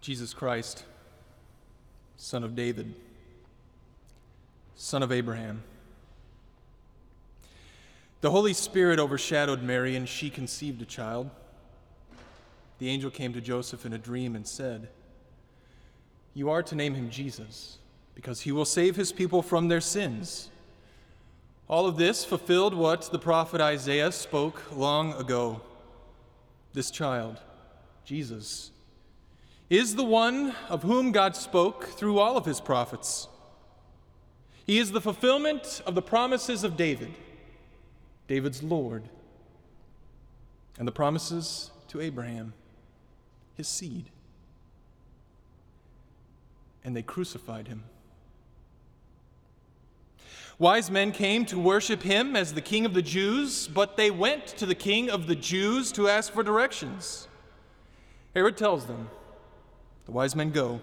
Jesus Christ, Son of David, Son of Abraham. The Holy Spirit overshadowed Mary, and she conceived a child. The angel came to Joseph in a dream and said, You are to name him Jesus, because he will save his people from their sins. All of this fulfilled what the prophet Isaiah spoke long ago. This child, Jesus, is the one of whom God spoke through all of his prophets. He is the fulfillment of the promises of David, David's Lord, and the promises to Abraham, his seed. And they crucified him. Wise men came to worship him as the king of the Jews, but they went to the king of the Jews to ask for directions. Herod tells them, the wise men go.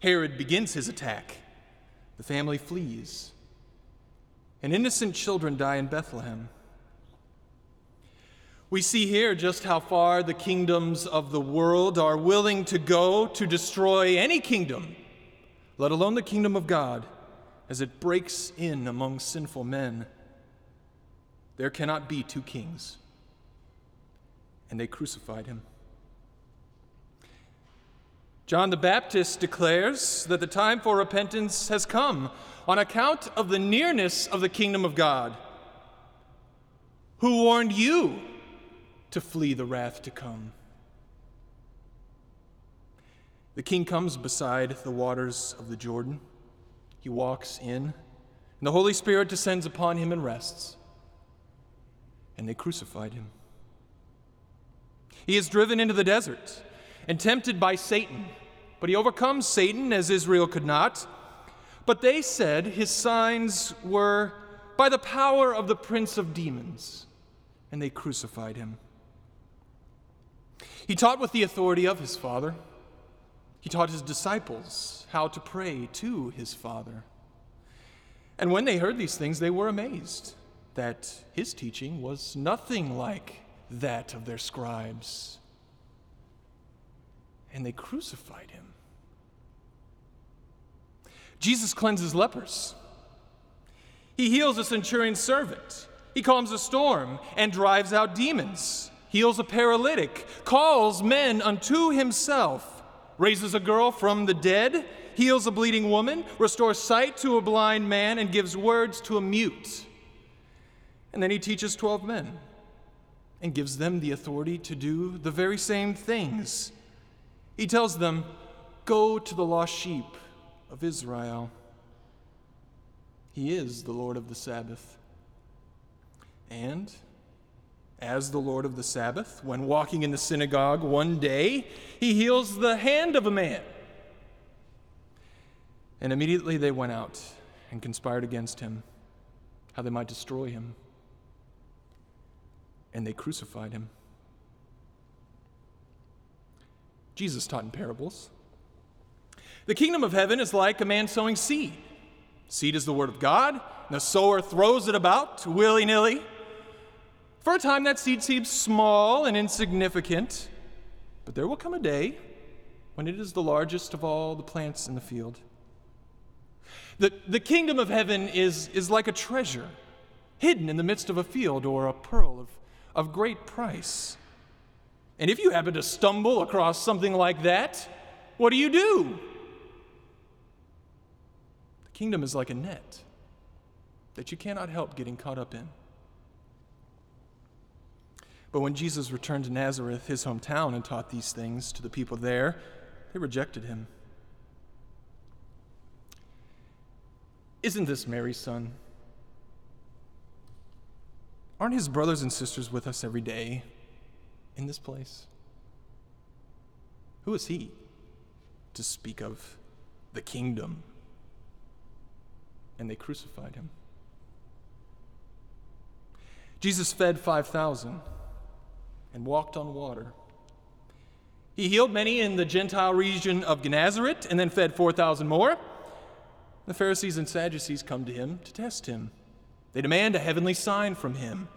Herod begins his attack. The family flees. And innocent children die in Bethlehem. We see here just how far the kingdoms of the world are willing to go to destroy any kingdom, let alone the kingdom of God, as it breaks in among sinful men. There cannot be two kings. And they crucified him. John the Baptist declares that the time for repentance has come on account of the nearness of the kingdom of God. Who warned you to flee the wrath to come? The king comes beside the waters of the Jordan. He walks in, and the Holy Spirit descends upon him and rests. And they crucified him. He is driven into the desert and tempted by Satan. But he overcomes Satan as Israel could not. But they said his signs were by the power of the prince of demons, and they crucified him. He taught with the authority of his Father. He taught his disciples how to pray to his Father. And when they heard these things, they were amazed that his teaching was nothing like that of their scribes and they crucified him. Jesus cleanses lepers. He heals a centurion's servant. He calms a storm and drives out demons, heals a paralytic, calls men unto himself, raises a girl from the dead, heals a bleeding woman, restores sight to a blind man, and gives words to a mute. And then he teaches 12 men and gives them the authority to do the very same things he tells them, Go to the lost sheep of Israel. He is the Lord of the Sabbath. And as the Lord of the Sabbath, when walking in the synagogue one day, he heals the hand of a man. And immediately they went out and conspired against him, how they might destroy him. And they crucified him. Jesus taught in parables. The kingdom of heaven is like a man sowing seed. Seed is the word of God, and the sower throws it about willy nilly. For a time, that seed seems small and insignificant, but there will come a day when it is the largest of all the plants in the field. The, the kingdom of heaven is, is like a treasure hidden in the midst of a field or a pearl of, of great price. And if you happen to stumble across something like that, what do you do? The kingdom is like a net that you cannot help getting caught up in. But when Jesus returned to Nazareth, his hometown, and taught these things to the people there, they rejected him. Isn't this Mary's son? Aren't his brothers and sisters with us every day? In this place? Who is he to speak of the kingdom? And they crucified him. Jesus fed 5,000 and walked on water. He healed many in the Gentile region of Gennesaret and then fed 4,000 more. The Pharisees and Sadducees come to him to test him. They demand a heavenly sign from him.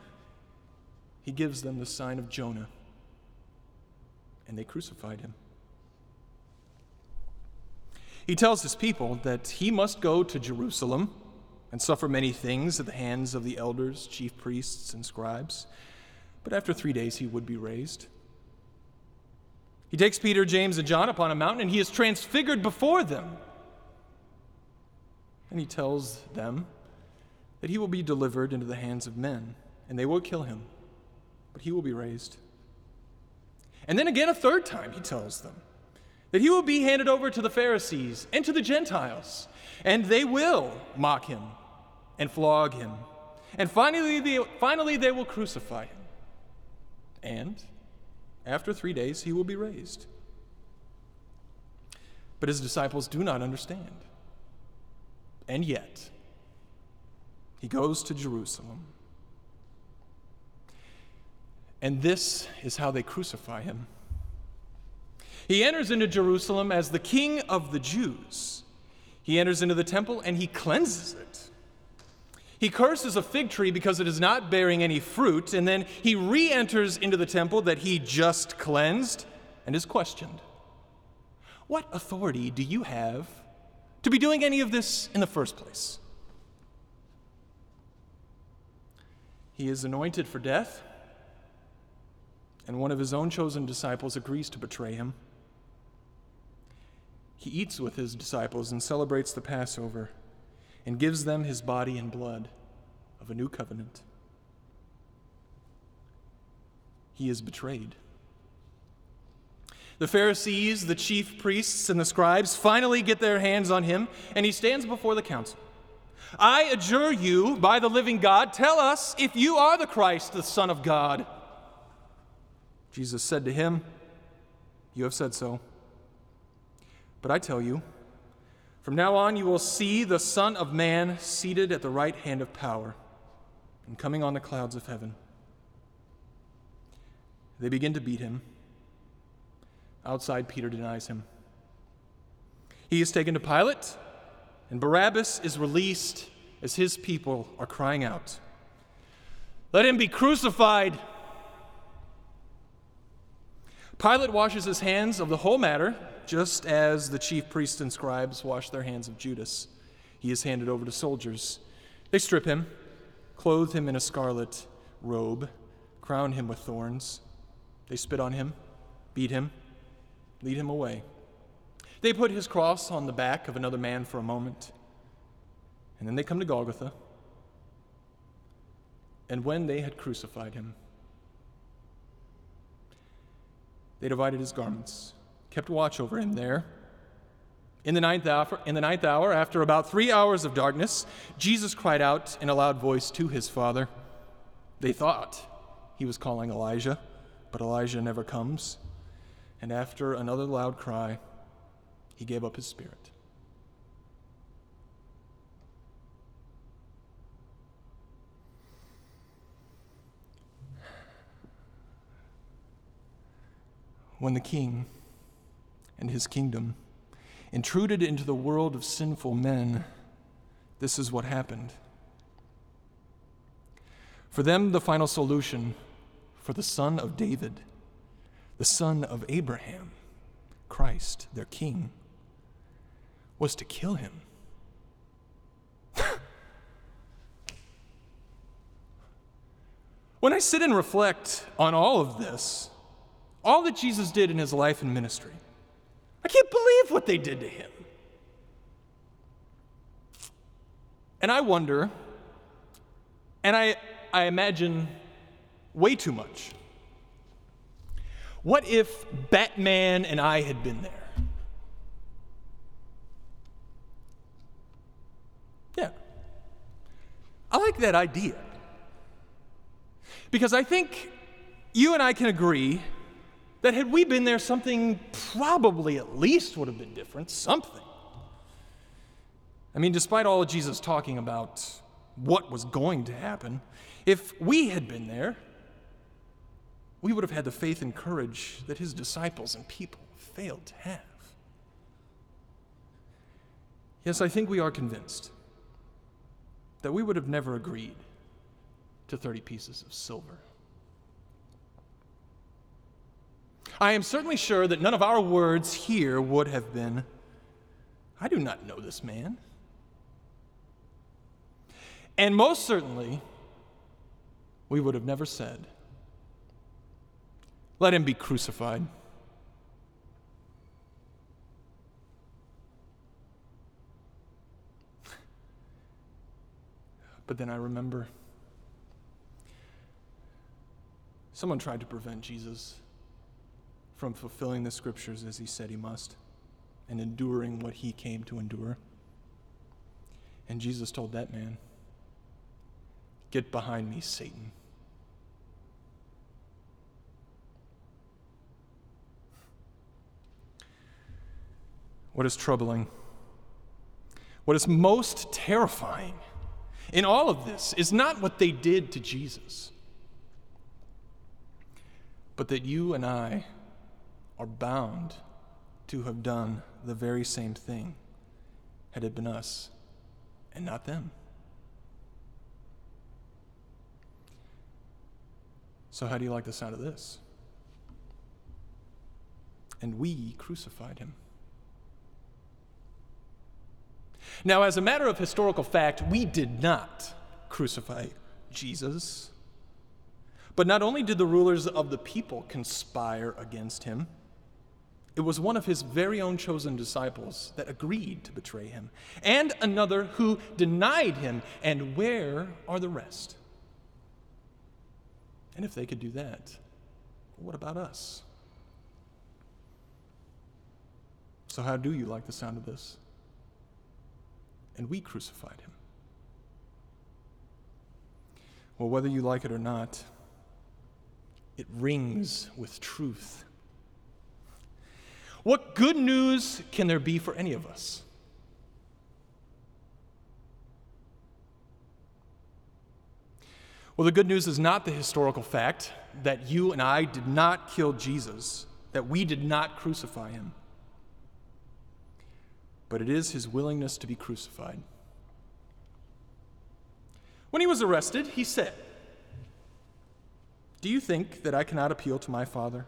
He gives them the sign of Jonah and they crucified him. He tells his people that he must go to Jerusalem and suffer many things at the hands of the elders, chief priests, and scribes, but after three days he would be raised. He takes Peter, James, and John upon a mountain, and he is transfigured before them. And he tells them that he will be delivered into the hands of men, and they will kill him, but he will be raised. And then again, a third time, he tells them that he will be handed over to the Pharisees and to the Gentiles, and they will mock him and flog him. And finally they, finally, they will crucify him. And after three days, he will be raised. But his disciples do not understand. And yet, he goes to Jerusalem. And this is how they crucify him. He enters into Jerusalem as the king of the Jews. He enters into the temple and he cleanses it. He curses a fig tree because it is not bearing any fruit, and then he re enters into the temple that he just cleansed and is questioned. What authority do you have to be doing any of this in the first place? He is anointed for death, and one of his own chosen disciples agrees to betray him. He eats with his disciples and celebrates the Passover and gives them his body and blood of a new covenant. He is betrayed. The Pharisees, the chief priests, and the scribes finally get their hands on him, and he stands before the council. I adjure you, by the living God, tell us if you are the Christ, the Son of God. Jesus said to him, You have said so. But I tell you, from now on you will see the Son of Man seated at the right hand of power and coming on the clouds of heaven. They begin to beat him. Outside, Peter denies him. He is taken to Pilate, and Barabbas is released as his people are crying out, Let him be crucified! Pilate washes his hands of the whole matter just as the chief priests and scribes washed their hands of Judas. He is handed over to soldiers. They strip him, clothe him in a scarlet robe, crown him with thorns. They spit on him, beat him, lead him away. They put his cross on the back of another man for a moment, and then they come to Golgotha. And when they had crucified him, they divided his garments kept watch over him there. In the, ninth hour, in the ninth hour, after about three hours of darkness, Jesus cried out in a loud voice to his Father. They thought he was calling Elijah, but Elijah never comes. And after another loud cry, he gave up his spirit. When the king and his kingdom. Intruded into the world of sinful men, this is what happened. For them, the final solution for the son of David, the son of Abraham, Christ, their king, was to kill him. when I sit and reflect on all of this, all that Jesus did in his life and ministry, I can't believe what they did to him. And I wonder, and I, I imagine way too much. What if Batman and I had been there? Yeah. I like that idea. Because I think you and I can agree that had we been there, something probably at least would have been different, something. I mean, despite all of Jesus talking about what was going to happen, if we had been there, we would have had the faith and courage that his disciples and people failed to have. Yes, I think we are convinced that we would have never agreed to 30 pieces of silver. I am certainly sure that none of our words here would have been I do not know this man. And most certainly, we would have never said, Let him be crucified. But then I remember someone tried to prevent Jesus from fulfilling the scriptures as he said he must and enduring what he came to endure. And Jesus told that man, Get behind me, Satan. What is troubling? What is most terrifying in all of this is not what they did to Jesus, but that you and I are bound to have done the very same thing had it been us and not them. So, how do you like the sound of this? And we crucified him. Now, as a matter of historical fact, we did not crucify Jesus. But not only did the rulers of the people conspire against him, it was one of his very own chosen disciples that agreed to betray him, and another who denied him. And where are the rest? And if they could do that, what about us? So, how do you like the sound of this? And we crucified him. Well, whether you like it or not, it rings with truth. What good news can there be for any of us? Well, the good news is not the historical fact that you and I did not kill Jesus, that we did not crucify him, but it is his willingness to be crucified. When he was arrested, he said, Do you think that I cannot appeal to my Father?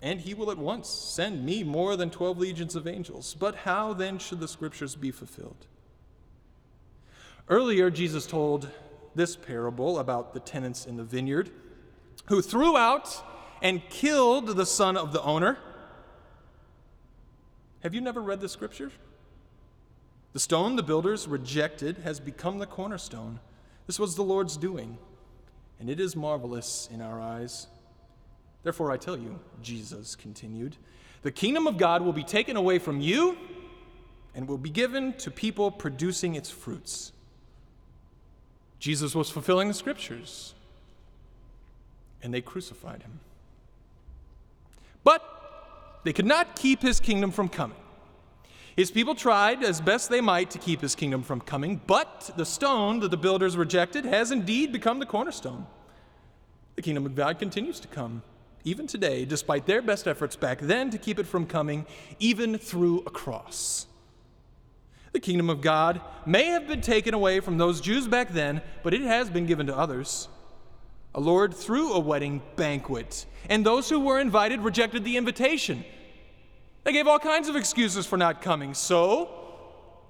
And he will at once send me more than 12 legions of angels. But how then should the scriptures be fulfilled? Earlier, Jesus told this parable about the tenants in the vineyard who threw out and killed the son of the owner. Have you never read the scripture? The stone the builders rejected has become the cornerstone. This was the Lord's doing, and it is marvelous in our eyes. Therefore, I tell you, Jesus continued, the kingdom of God will be taken away from you and will be given to people producing its fruits. Jesus was fulfilling the scriptures, and they crucified him. But they could not keep his kingdom from coming. His people tried as best they might to keep his kingdom from coming, but the stone that the builders rejected has indeed become the cornerstone. The kingdom of God continues to come even today, despite their best efforts back then to keep it from coming, even through a cross. The kingdom of God may have been taken away from those Jews back then, but it has been given to others. A Lord threw a wedding banquet, and those who were invited rejected the invitation. They gave all kinds of excuses for not coming. So,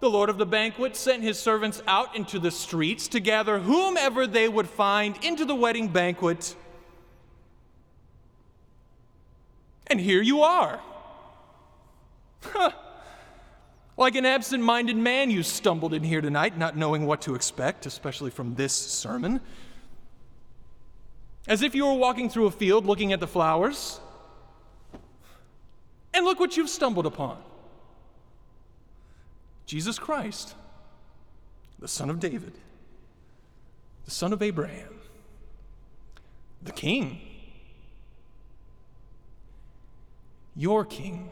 the Lord of the banquet sent his servants out into the streets to gather whomever they would find into the wedding banquet And here you are. Huh. Like an absent minded man, you stumbled in here tonight, not knowing what to expect, especially from this sermon. As if you were walking through a field looking at the flowers. And look what you've stumbled upon Jesus Christ, the Son of David, the Son of Abraham, the King your king.